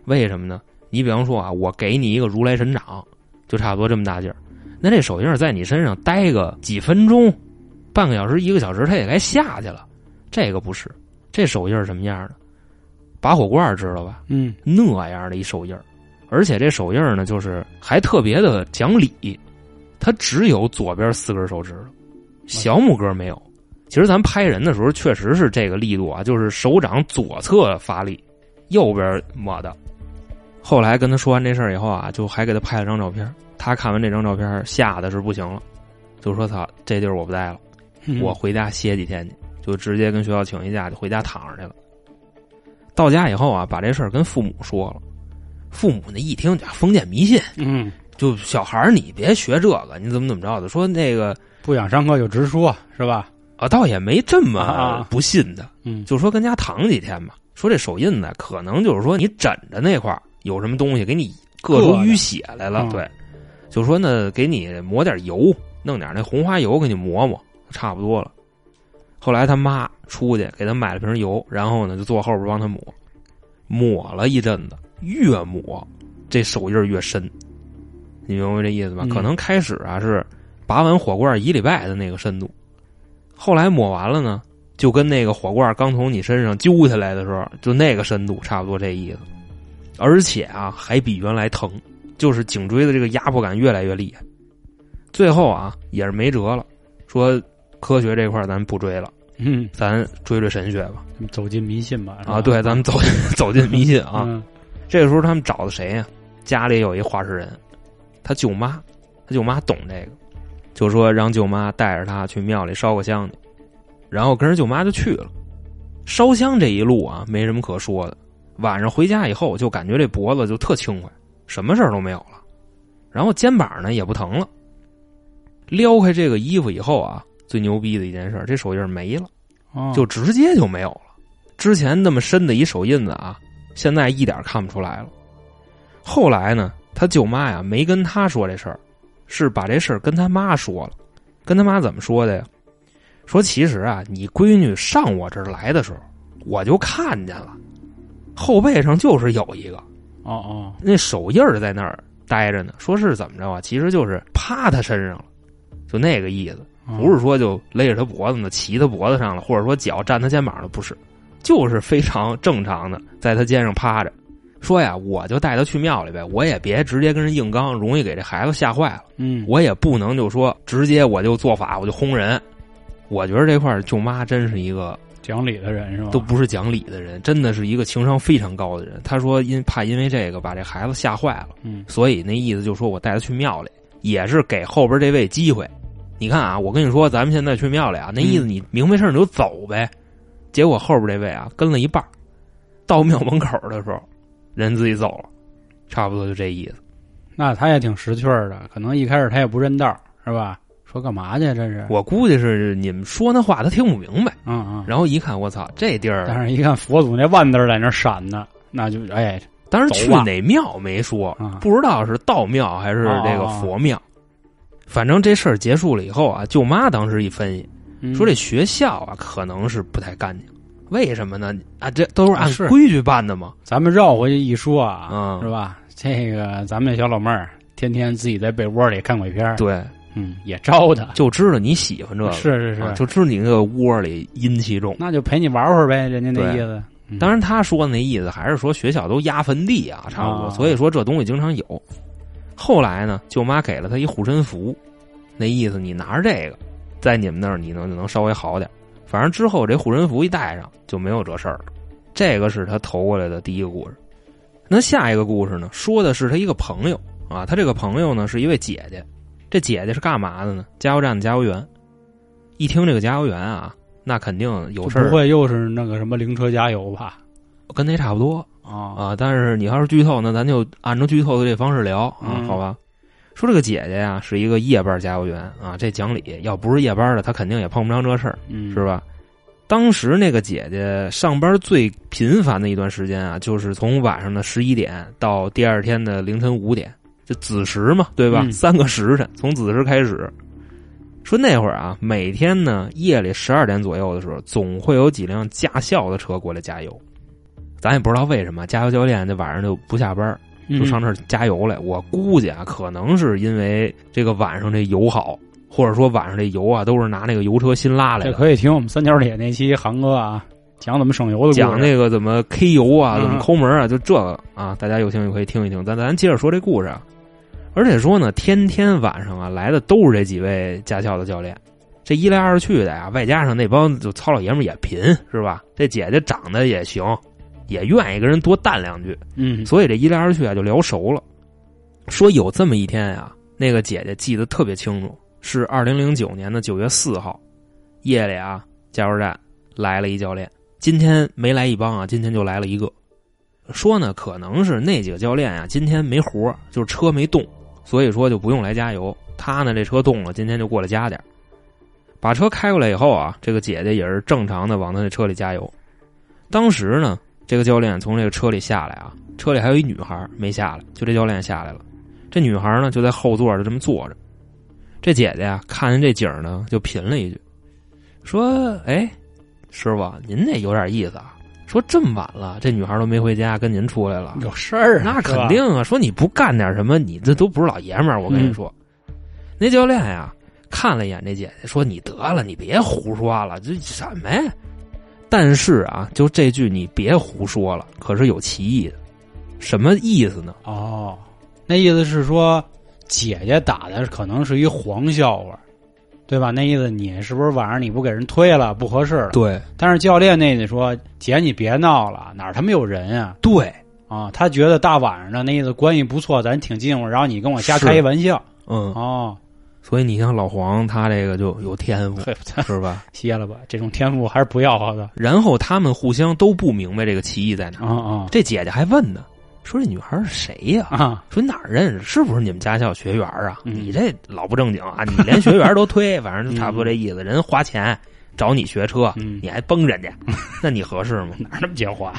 为什么呢？你比方说啊，我给你一个如来神掌，就差不多这么大劲儿，那这手印在你身上待个几分钟、半个小时、一个小时，它也该下去了。这个不是，这手印什么样的？拔火罐知道吧？嗯，那样的一手印儿，而且这手印呢，就是还特别的讲理，它只有左边四根手指头，小拇哥没有。其实咱拍人的时候，确实是这个力度啊，就是手掌左侧发力，右边抹的。后来跟他说完这事儿以后啊，就还给他拍了张照片。他看完这张照片，吓得是不行了，就说：“操，这地儿我不待了，嗯我回家歇几天去。”就直接跟学校请一假，就回家躺着去了。到家以后啊，把这事儿跟父母说了。父母呢一听就封建迷信，嗯，就小孩儿你别学这个，你怎么怎么着的？说那个不想上课就直说，是吧？啊，倒也没这么啊不信的，嗯，就说跟家躺几天吧。说这手印呢，可能就是说你枕着那块有什么东西给你硌出淤血来了，嗯对，就说呢给你抹点油，弄点那红花油给你抹抹，差不多了。后来他妈出去给他买了瓶油，然后呢就坐后边帮他抹，抹了一阵子，越抹这手印儿越深，你明白这意思吧？嗯可能开始啊是拔完火罐一礼拜的那个深度，后来抹完了呢，就跟那个火罐刚从你身上揪下来的时候，就那个深度差不多这意思，而且啊还比原来疼，就是颈椎的这个压迫感越来越厉害。最后啊也是没辙了，说科学这块儿咱不追了，嗯，咱追追神学吧。走进迷信吧。啊，对，咱们走 走进迷信啊。嗯这个时候他们找的谁呀、家里有一话事人，他舅妈，他舅妈懂这个，就说让舅妈带着他去庙里烧个香去，然后跟着舅妈就去了。烧香这一路啊，没什么可说的。晚上回家以后，就感觉这脖子就特轻快，什么事儿都没有了，然后肩膀呢也不疼了。撩开这个衣服以后啊，最牛逼的一件事，这手印没了。哦就直接就没有了。之前那么深的一手印子啊，现在一点看不出来了。后来呢，他舅妈呀没跟他说这事儿，是把这事儿跟他妈说了。跟他妈怎么说的呀？说其实啊，你闺女上我这儿来的时候，我就看见了，后背上就是有一个哦哦，那手印儿在那儿待着呢。说是怎么着啊？其实就是趴他身上了，就那个意思。哦不是说就勒着他脖子呢，骑他脖子上了，或者说脚站他肩膀了，不是，就是非常正常的在他肩上趴着。说呀，我就带他去庙里呗，我也别直接跟人硬刚，容易给这孩子吓坏了。嗯，我也不能就说直接我就做法我就轰人。我觉得这块舅妈真是一个讲理的人是吧？都不是讲理的人，真的是一个情商非常高的人。他说因怕因为这个把这孩子吓坏了，嗯所以那意思就说我带他去庙里，也是给后边这位机会。你看啊，我跟你说，咱们现在去庙里啊，那意思你明白事儿你就走呗。结果后边这位啊跟了一半，到庙门口的时候，人自己走了，差不多就这意思。那他也挺识趣的，可能一开始他也不认道是吧？说干嘛去？这是我估计是你们说那话他听不明白，嗯嗯。然后一看我操这地儿，但是一看佛祖那万字在那闪呢，那就哎，当时去哪庙没说，啊不知道是道庙还是这个佛庙。反正这事儿结束了以后啊，舅妈当时一分析，嗯说这学校啊可能是不太干净，为什么呢？啊，这都是按规矩办的嘛。咱们绕回去一说啊，嗯是吧？这个咱们这小老妹儿天天自己在被窝里看鬼片儿，对，嗯，也招他，就知道你喜欢这个，是是是，啊就知道你那个窝里阴气重。那就陪你玩会儿呗，人家那意思。嗯当然，他说的那意思还是说学校都压坟地啊，差不多。啊所以说这东西经常有。后来呢，舅妈给了他一护身符，那意思你拿着这个，在你们那儿你能能稍微好点。反正之后这护身符一戴上，就没有这事儿了。这个是他投过来的第一个故事。那下一个故事呢，说的是他一个朋友啊，他这个朋友呢是一位姐姐，这姐姐是干嘛的呢？加油站的加油员。一听这个加油员啊，那肯定有事儿，不会又是那个什么灵车加油吧？跟那差不多。啊啊，但是你要是剧透，那咱就按照剧透的这方式聊啊，嗯好吧？说这个姐姐呀是一个夜班加油员啊，这讲理，要不是夜班的，她肯定也碰不上这事儿，嗯，是吧？当时那个姐姐上班最频繁的一段时间啊，就是从晚上的十一点到第二天的凌晨五点，就子时嘛，对吧？嗯三个时辰，从子时开始。说那会儿啊，每天呢夜里十二点左右的时候，总会有几辆驾校的车过来加油。咱也不知道为什么加油教练这晚上就不下班，就上这这儿加油来。我估计啊，可能是因为这个晚上这油好，或者说晚上这油啊都是拿那个油车新拉来这的。可以听我们三角铁那期航哥啊讲怎么省油的讲那个怎么 K 油啊，嗯怎么抠门啊，就这个啊，大家有兴趣可以听一听。咱咱接着说这故事啊，而且说呢，天天晚上啊来的都是这几位驾校的教练，这一来二去的呀，外加上那帮就糙老爷们也贫是吧？这姐姐长得也行，也愿意跟人多淡两句，嗯所以这一来二去啊就聊熟了。说有这么一天呀、那个姐姐记得特别清楚，是二零零九年的九月四号，夜里啊加油站来了一教练。今天没来一帮啊，今天就来了一个。说呢，可能是那几个教练啊，今天没活儿就是车没动，所以说就不用来加油。他呢，这车动了，今天就过来加点儿把车开过来以后啊，这个姐姐也是正常的往他那车里加油。当时呢，这个教练从这个车里下来啊，车里还有一女孩没下来，就这教练下来了。这女孩呢就在后座就这么坐着。这姐姐呀、看见这景呢，就贫了一句，说：“哎，师傅，您这有点意思啊。说这么晚了，这女孩都没回家，跟您出来了，有事儿啊，那肯定啊。说你不干点什么，你这都不是老爷们儿。我跟你说，那教练呀看了一眼这姐姐，说：“你得了，你别胡说了，这什么呀？”但是啊，就这句“你别胡说了”，可是有歧义的。什么意思呢？哦，那意思是说姐姐打的可能是一黄笑话，对吧？那意思你是不是晚上你不给人推了，不合适了？对但是教练那得说姐你别闹了，哪儿他妈有人啊？对，啊，他觉得大晚上的那意思关系不错，咱挺近乎，然后你跟我瞎开一玩笑嗯，哦，所以你像老黄，他这个就有天赋，是吧？歇了吧，这种天赋还是不要好的。然后他们互相都不明白这个歧义在哪儿。啊啊这姐姐还问呢，说这女孩是谁呀、啊！说你哪儿认识？是不是你们驾校学员啊？嗯你这老不正经啊！你连学员都推，反正就差不多这意思。人花钱找你学车，嗯你还崩人家，那你合适吗？哪那么结花？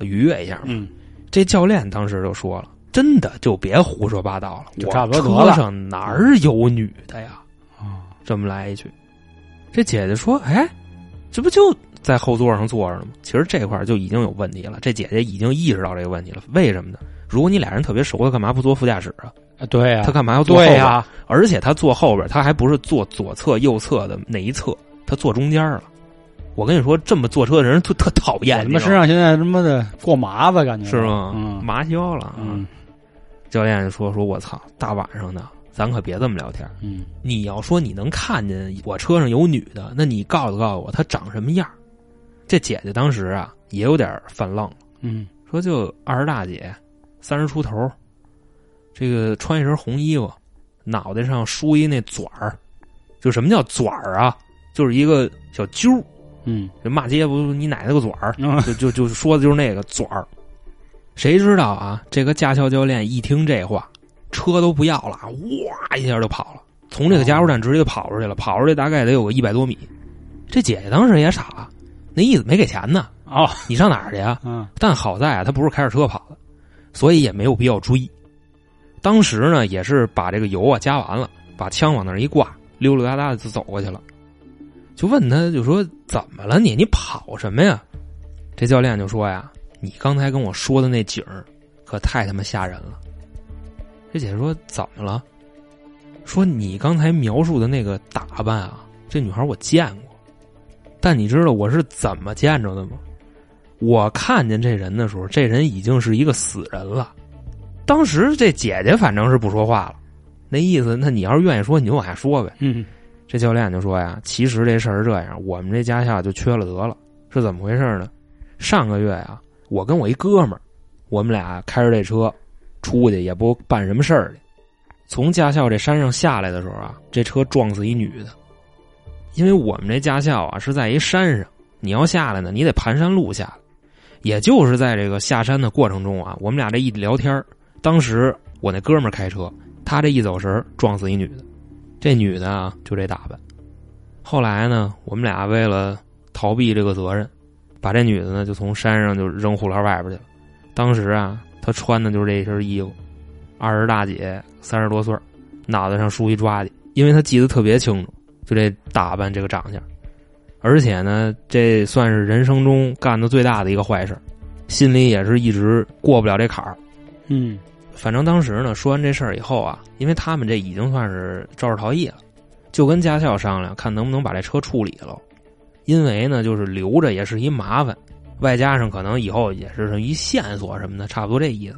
愉悦一下嘛。嗯，这教练当时就说了：“真的就别胡说八道了，我就差不多得了车上哪儿有女的呀？”啊，这么来一句，这姐姐说：“哎，这不就在后座上坐着呢吗？”其实这块就已经有问题了，这姐姐已经意识到这个问题了。为什么呢？如果你俩人特别熟，他干嘛不坐副驾驶啊？啊对呀、他干嘛要坐后边？而且他坐后边，他还不是坐左侧、右侧的那一侧，他坐中间了。我跟你说，这么坐车的人特特讨厌，你知道吗妈身上现在他妈的过麻子，感觉是吗？嗯麻焦了。嗯教练说：“说我操，大晚上的，咱可别这么聊天。嗯你要说你能看见我车上有女的，那你告诉告诉我她长什么样儿这姐姐当时啊也有点犯愣了，嗯说就二十大姐，三十出头，这个穿一身红衣服，脑袋上梳一那卷儿，就什么叫卷儿啊？就是一个小揪儿，嗯这骂街不是你奶奶个卷儿，嗯就就就说的就是那个卷儿。谁知道啊？这个驾校教练一听这话，车都不要了，哇一下就跑了，从这个加油站直接就跑出去了，跑出去大概得有个一百多米。这姐姐当时也傻，那意思没给钱呢，哦你上哪儿去啊？嗯但好在啊，他不是开着车跑的，所以也没有必要追。当时呢，也是把这个油啊加完了，把枪往那儿一挂，溜溜达达的就走过去了。就问他，就说怎么了你？你跑什么呀？这教练就说呀，你刚才跟我说的那景儿，可太他妈吓人了。这姐说怎么了？说你刚才描述的那个打扮啊，这女孩我见过，但你知道我是怎么见着的吗？我看见这人的时候，这人已经是一个死人了。当时这姐姐反正是不说话了，那意思，那你要是愿意说，你就往下说呗。嗯这教练就说呀，其实这事儿是这样，我们这驾校就缺了德了，是怎么回事呢？上个月呀，我跟我一哥们儿，我们俩开着这车出去，也不办什么事儿去，从驾校这山上下来的时候啊，这车撞死一女的。因为我们这驾校啊是在一山上，你要下来呢，你得盘山路下来。也就是在这个下山的过程中啊，我们俩这一聊天当时我那哥们儿开车，他这一走神撞死一女的。这女的啊，就这打扮。后来呢，我们俩为了逃避这个责任，把这女的呢就从山上就扔护栏外边去了。当时啊，她穿的就是这一身衣服，二十大姐，三十多岁儿脑袋上梳一抓的，因为她记得特别清楚，就这打扮，这个长相。而且呢，这算是人生中干的最大的一个坏事，心里也是一直过不了这坎儿。嗯反正当时呢，说完这事儿以后啊，因为他们这已经算是肇事逃逸了，就跟驾校商量，看能不能把这车处理了。因为呢，就是留着也是一麻烦，外加上可能以后也是一线索什么的，差不多这意思。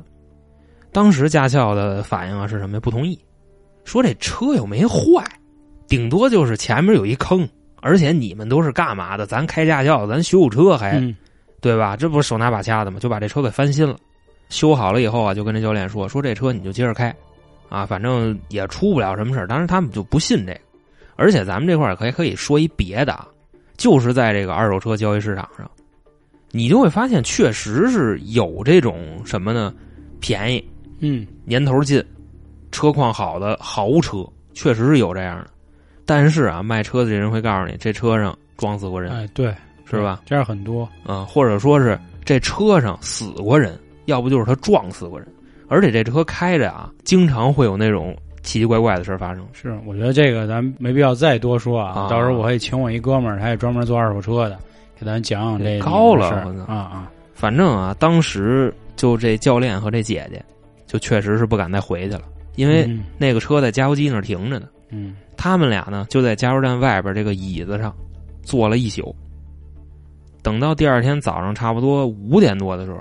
当时驾校的反应啊是什么呀？不同意，说这车又没坏，顶多就是前面有一坑，而且你们都是干嘛的？咱开驾校，咱修车还、嗯对吧？这不是手拿把掐的吗？就把这车给翻新了，修好了以后啊，就跟这教练说：“说这车你就接着开，啊，反正也出不了什么事儿。当然他们就不信这个，而且咱们这块儿可以可以说一别的啊，就是在这个二手车交易市场上，你就会发现确实是有这种什么呢？便宜、嗯年头近、车况好的豪车，确实是有这样的。但是啊，卖车的这人会告诉你，这车上撞死过人，哎对，是吧？这样很多。啊，或者说是这车上死过人，要不就是他撞死过人，而且这车开着啊，经常会有那种奇奇怪怪的事儿发生。是，我觉得这个咱没必要再多说啊。啊到时候我可以请我一哥们儿，他也专门做二手车的，给咱讲讲这高了啊啊。反正啊，当时就这教练和这姐姐，就确实是不敢再回去了，因为嗯那个车在加油机那儿停着呢。嗯他们俩呢，就在加油站外边这个椅子上坐了一宿。等到第二天早上差不多五点多的时候，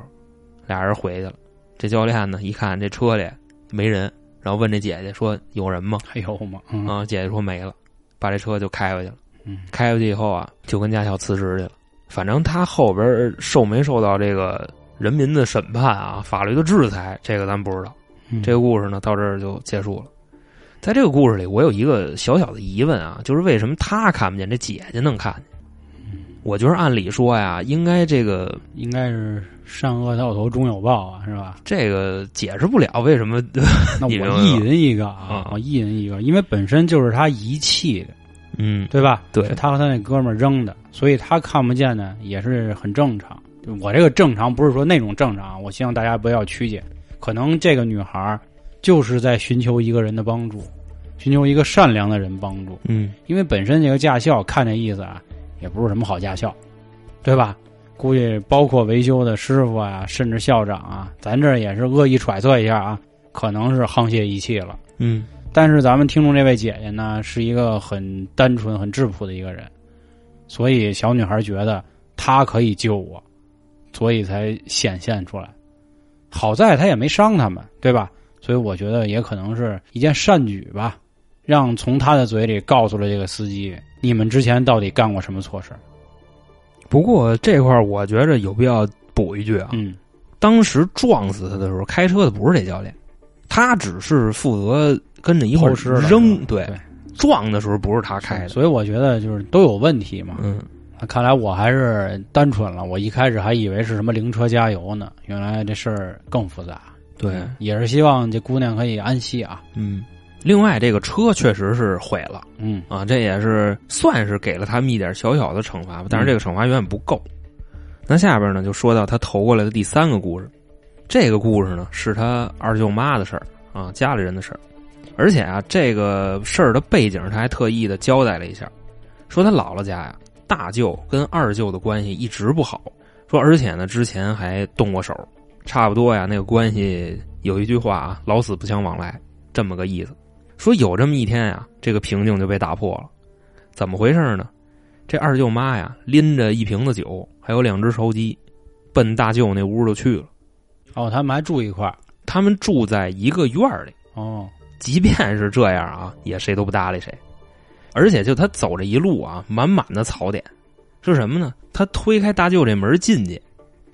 俩人回去了。这教练呢，一看这车里没人，然后问这姐姐说：“有人吗还有吗？？”嗯啊，姐姐说没了，把这车就开回去了。嗯开回去以后啊，就跟驾校辞职去了。反正他后边受没受到这个人民的审判啊，法律的制裁，这个咱不知道。嗯这个故事呢，到这儿就结束了。在这个故事里，我有一个小小的疑问啊，就是为什么他看不见，这姐姐能看见？我觉得按理说呀，应该这个应该是善恶到头终有报啊，是吧？这个解释不了为什么。那我意淫一个啊啊，我意淫一个，因为本身就是他遗弃的，嗯，对吧？对是他和他那哥们儿扔的，所以他看不见呢，也是很正常。我这个正常不是说那种正常，我希望大家不要曲解。可能这个女孩就是在寻求一个人的帮助，寻求一个善良的人帮助。嗯因为本身这个驾校看这意思啊，也不是什么好驾校，对吧？估计包括维修的师傅啊，甚至校长啊，咱这也是恶意揣测一下啊，可能是沆瀣一气了。嗯但是咱们听众这位姐姐呢，是一个很单纯、很质朴的一个人，所以小女孩觉得她可以救我，所以才显现出来。好在她也没伤他们，对吧？所以我觉得也可能是一件善举吧，让从她的嘴里告诉了这个司机，你们之前到底干过什么错事儿不过这块儿我觉着有必要补一句啊，嗯当时撞死他的时候，开车的不是这教练，他只是负责跟着一块儿偷师的扔，对对，撞的时候不是他开的，所以我觉得就是都有问题嘛。嗯，看来我还是单纯了，我一开始还以为是什么灵车加油呢，原来这事儿更复杂。对，也是希望这姑娘可以安息啊。嗯。另外，这个车确实是毁了。嗯。啊，这也是算是给了他们一点小小的惩罚吧，但是这个惩罚远远不够。那下边呢，就说到他投过来的第三个故事，这个故事呢是他二舅妈的事儿啊，家里人的事儿，而且啊，这个事儿的背景他还特意的交代了一下，说他姥姥家呀，大舅跟二舅的关系一直不好，说而且呢之前还动过手，差不多呀，那个关系有一句话啊，老死不相往来，这么个意思。说有这么一天呀，这个平静就被打破了，怎么回事呢？这二舅妈呀，拎着一瓶子酒，还有两只烧鸡，奔大舅那屋就去了。哦，他们还住一块儿。他们住在一个院儿里，哦，即便是这样啊，也谁都不搭理谁。而且就他走这一路啊，满满的槽点，是什么呢？他推开大舅这门进去，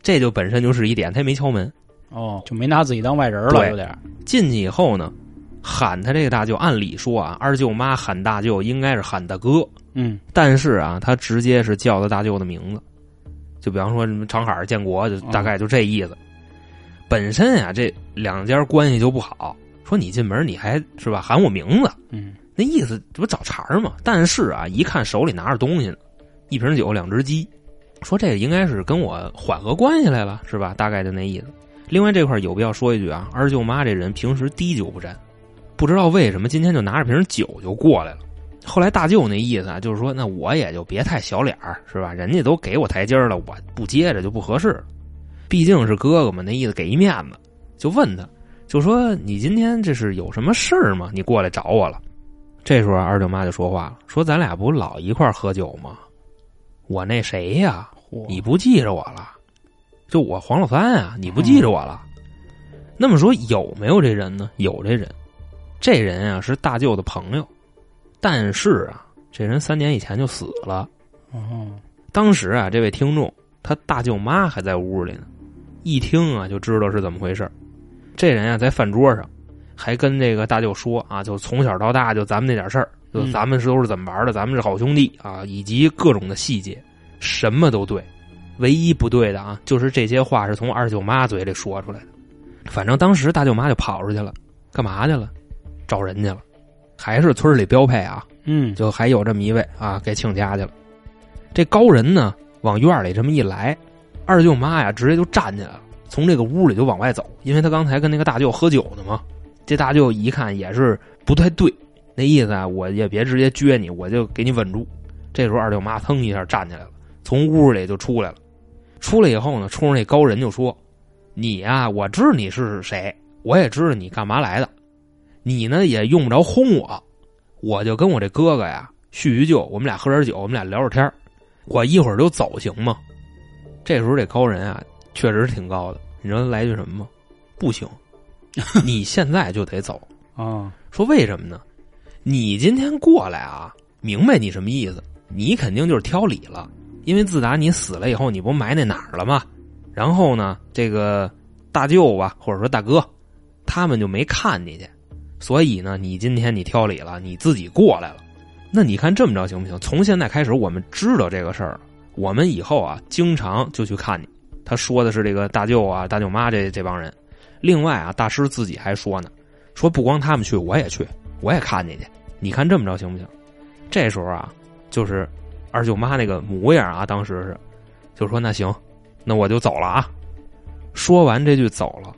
这就本身就是一点，他也没敲门。哦，就没拿自己当外人了，有点。进去以后呢，喊他这个大舅，按理说啊，二舅妈喊大舅应该是喊大哥，嗯但是啊，他直接是叫他大舅的名字，就比方说什么长海、建国，就大概就这意思。本身啊，这两家关系就不好。说你进门你还是吧喊我名字，嗯那意思这不找茬儿吗？但是啊，一看手里拿着东西呢，一瓶酒，两只鸡，说这个应该是跟我缓和关系来了，是吧？大概就那意思。另外这块有必要说一句啊，二舅妈这人平时滴酒不沾，不知道为什么今天就拿着瓶酒就过来了。后来大舅那意思啊，就是说那我也就别太小脸儿，是吧？人家都给我台阶儿了，我不接着就不合适。毕竟是哥哥嘛，那意思给一面子，就问他，就说你今天这是有什么事儿吗？你过来找我了。这时候二舅妈就说话了，说咱俩不老一块儿喝酒吗？我那谁呀，嚯你不记着我了？就我黄老三啊，你不记着我了？那么说有没有这人呢？有这人，这人啊是大舅的朋友，但是啊，这人三年以前就死了。哦，当时啊，这位听众他大舅妈还在屋里呢，一听啊就知道是怎么回事这人啊在饭桌上还跟这个大舅说啊，就从小到大就咱们那点事儿，就嗯咱们是都是怎么玩的，咱们是好兄弟啊，以及各种的细节，什么都对。唯一不对的啊，就是这些话是从二舅妈嘴里说出来的。反正当时大舅妈就跑出去了，干嘛去了？找人去了，还是村里标配啊，嗯，就还有这么一位啊，给请家去了。这高人呢，往院里这么一来，二舅妈呀，直接就站起来了，从这个屋里就往外走，因为他刚才跟那个大舅喝酒呢嘛。这大舅一看也是不太对，那意思啊，我也别直接撅你，我就给你稳住。这时候二舅妈腾一下站起来了，从屋里就出来了。出来以后呢，冲着那高人就说：“你呀、我知道你是谁，我也知道你干嘛来的，你呢也用不着轰我，我就跟我这哥哥呀叙叙旧，我们俩喝点酒，我们俩聊会天儿我一会儿就走，行吗？这时候这高人啊，确实挺高的。你知道他来句什么吗？不行，你现在就得走。啊，说为什么呢？你今天过来啊，明白你什么意思？你肯定就是挑理了，因为自打你死了以后，你不埋那哪儿了吗？然后呢，这个大舅吧，或者说大哥，他们就没看你去，所以呢，你今天你挑理了，你自己过来了。那你看这么着行不行？从现在开始，我们知道这个事儿，我们以后啊，经常就去看你。他说的是这个大舅啊、大舅妈这这帮人。另外啊，大师自己还说呢，说不光他们去，我也去，我也看你去。你看这么着行不行？这时候啊，就是二舅妈那个模样啊，当时是就说那行，那我就走了啊。说完这句走了，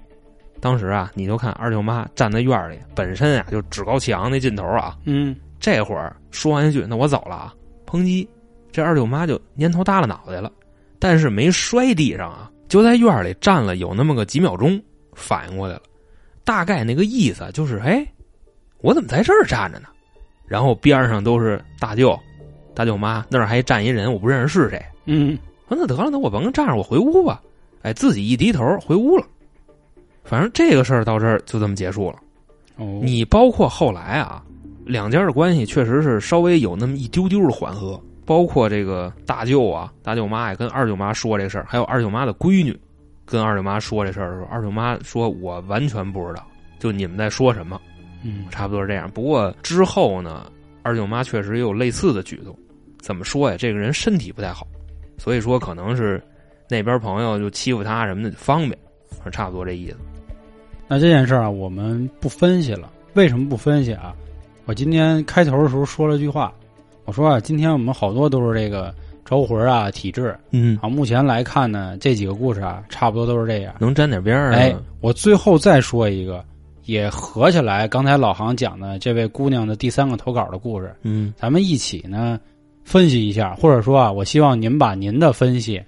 当时啊，你就看二舅妈站在院里，本身啊就趾高气昂那劲头啊，嗯，这会儿说完一句“那我走了啊”，抨击，这二舅妈就蔫头耷拉脑袋了，但是没摔地上啊，就在院里站了有那么个几秒钟，反应过来了，大概那个意思就是：哎，我怎么在这儿站着呢？然后边上都是大舅、大舅妈，那儿还站一人，我不认识是谁。嗯，说那得了，那我甭站着，我回屋吧。哎，自己一低头回屋了。反正这个事儿到这儿就这么结束了。哦，你包括后来啊，两家的关系确实是稍微有那么一丢丢的缓和，包括这个大舅啊、大舅妈也跟二舅妈说这事儿，还有二舅妈的闺女跟二舅妈说这事儿的时候，二舅妈说：“我完全不知道，就你们在说什么。”嗯，差不多是这样。不过之后呢，二舅妈确实也有类似的举动。怎么说呀？这个人身体不太好，所以说可能是那边朋友就欺负他什么的方便，差不多这意思。那这件事儿啊，我们不分析了。为什么不分析啊？我今天开头的时候说了句话，我说啊，今天我们好多都是这个招魂啊、体质，嗯啊，目前来看呢，这几个故事啊，差不多都是这样。能沾点边儿。哎，我最后再说一个，也合起来，刚才老航讲的这位姑娘的第三个投稿的故事，嗯，咱们一起呢分析一下，或者说啊，我希望您把您的分析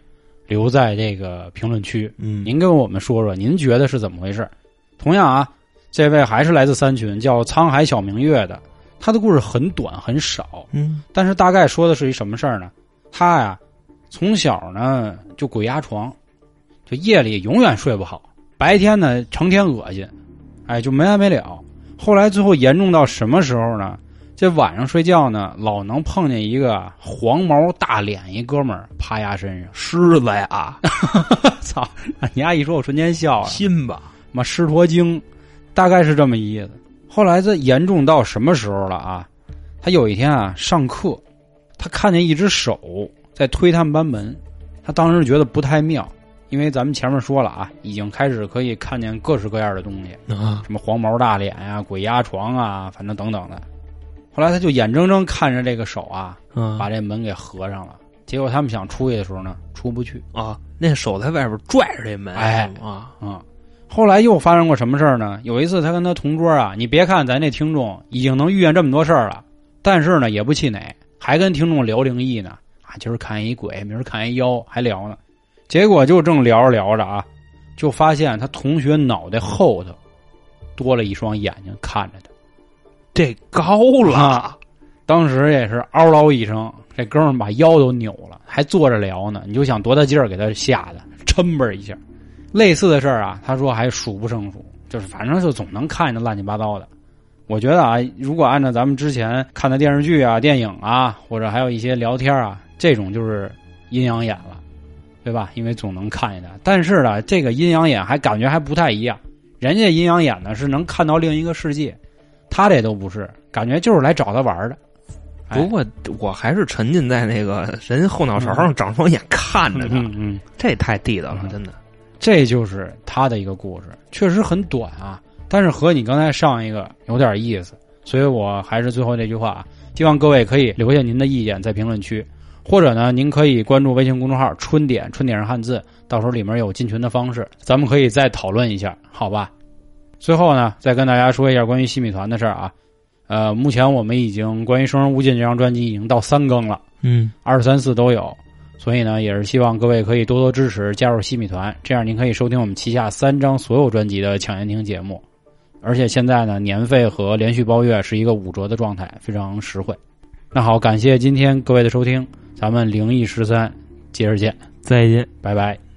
留在这个评论区，嗯，您跟我们说说，您觉得是怎么回事？同样啊，这位还是来自三群，叫沧海小明月的，他的故事很短很少，嗯，但是大概说的是一什么事儿呢？他呀，从小呢就鬼压床，就夜里永远睡不好，白天呢成天恶心，哎，就没完没了。后来最后严重到什么时候呢？这晚上睡觉呢，老能碰见一个黄毛大脸一哥们儿趴压身上，狮子呀，操！你丫一说，我瞬间笑了。心吧，妈狮驼经，大概是这么意思。后来这严重到什么时候了啊？他有一天啊上课，他看见一只手在推他们班门，他当时觉得不太妙，因为咱们前面说了啊，已经开始可以看见各式各样的东西，啊，什么黄毛大脸呀、鬼压床啊，反正等等的。后来他就眼睁睁看着这个手啊啊把这门给合上了，结果他们想出去的时候呢，出不去。啊，那手在外边拽着这门，哎啊，啊、后来又发生过什么事儿呢？有一次，他跟他同桌啊，你别看咱这听众已经能遇见这么多事儿了，但是呢，也不气馁，还跟听众聊灵异呢。啊，今儿看一鬼，明儿看一妖，还聊呢。结果就正聊着聊着啊，就发现他同学脑袋后头多了一双眼睛看着他。这高了，啊当时也是嗷唠一声，这哥们儿把腰都扭了，还坐着聊呢。你就想多大劲儿给他吓的，抻吧一下。类似的事儿啊，他说还数不胜数，就是反正就总能看见乱七八糟的。我觉得啊，如果按照咱们之前看的电视剧啊、电影啊，或者还有一些聊天啊，这种就是阴阳眼了，对吧？因为总能看见他。但是呢，这个阴阳眼还感觉还不太一样，人家阴阳眼呢是能看到另一个世界，他这都不是，感觉就是来找他玩的。哎不过我还是沉浸在那个人后脑勺上长双眼看着他，嗯嗯，这太地道了，嗯真的。这就是他的一个故事，确实很短啊，但是和你刚才上一个有点意思，所以我还是最后这句话啊，希望各位可以留下您的意见在评论区，或者呢，您可以关注微信公众号“春点”，春点是汉字，到时候里面有进群的方式，咱们可以再讨论一下，好吧？最后呢，再跟大家说一下关于西米团的事儿啊，呃，目前我们已经关于《生人勿近》这张专辑已经到三更了。嗯，二三四都有，所以呢，也是希望各位可以多多支持，加入西米团，这样您可以收听我们旗下三张所有专辑的抢先听节目，而且现在呢，年费和连续包月是一个五折的状态，非常实惠。那好，感谢今天各位的收听，咱们灵异十三，接着见，再见。拜拜。